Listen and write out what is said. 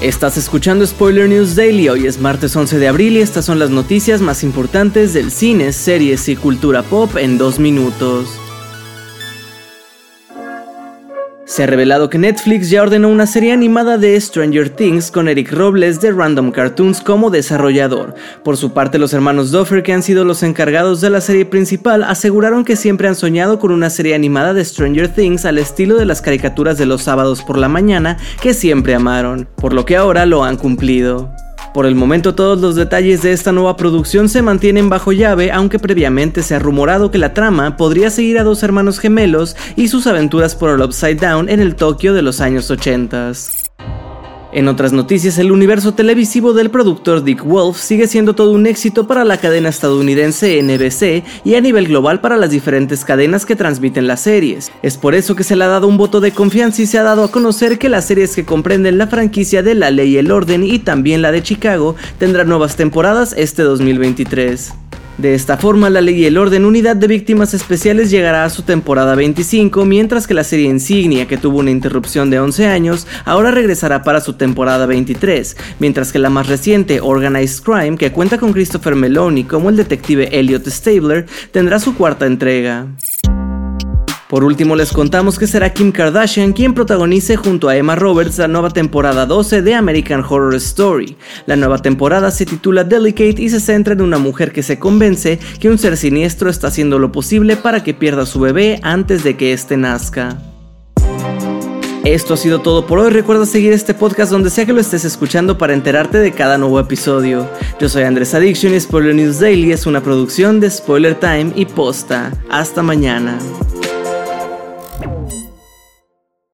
Estás escuchando Spoiler News Daily, hoy es martes 11 de abril y estas son las noticias más importantes del cine, series y cultura pop en dos minutos. Se ha revelado que Netflix ya ordenó una serie animada de Stranger Things con Eric Robles de Random Cartoons como desarrollador. Por su parte, los hermanos Duffer, que han sido los encargados de la serie principal, aseguraron que siempre han soñado con una serie animada de Stranger Things al estilo de las caricaturas de los sábados por la mañana que siempre amaron, por lo que ahora lo han cumplido. Por el momento todos los detalles de esta nueva producción se mantienen bajo llave, aunque previamente se ha rumorado que la trama podría seguir a dos hermanos gemelos y sus aventuras por el Upside Down en el Tokio de los años 80. En otras noticias, el universo televisivo del productor Dick Wolf sigue siendo todo un éxito para la cadena estadounidense NBC y a nivel global para las diferentes cadenas que transmiten las series. Es por eso que se le ha dado un voto de confianza y se ha dado a conocer que las series que comprenden la franquicia de La Ley y el Orden y también la de Chicago tendrán nuevas temporadas este 2023. De esta forma, La Ley y el Orden Unidad de Víctimas Especiales llegará a su temporada 25, mientras que la serie Insignia, que tuvo una interrupción de 11 años, ahora regresará para su temporada 23, mientras que la más reciente, Organized Crime, que cuenta con Christopher Meloni como el detective Elliot Stabler, tendrá su cuarta entrega. Por último les contamos que será Kim Kardashian quien protagonice junto a Emma Roberts la nueva temporada 12 de American Horror Story. La nueva temporada se titula Delicate y se centra en una mujer que se convence que un ser siniestro está haciendo lo posible para que pierda su bebé antes de que éste nazca. Esto ha sido todo por hoy. Recuerda seguir este podcast donde sea que lo estés escuchando para enterarte de cada nuevo episodio. Yo soy Andrés Addiction y Spoiler News Daily es una producción de Spoiler Time y Posta. Hasta mañana.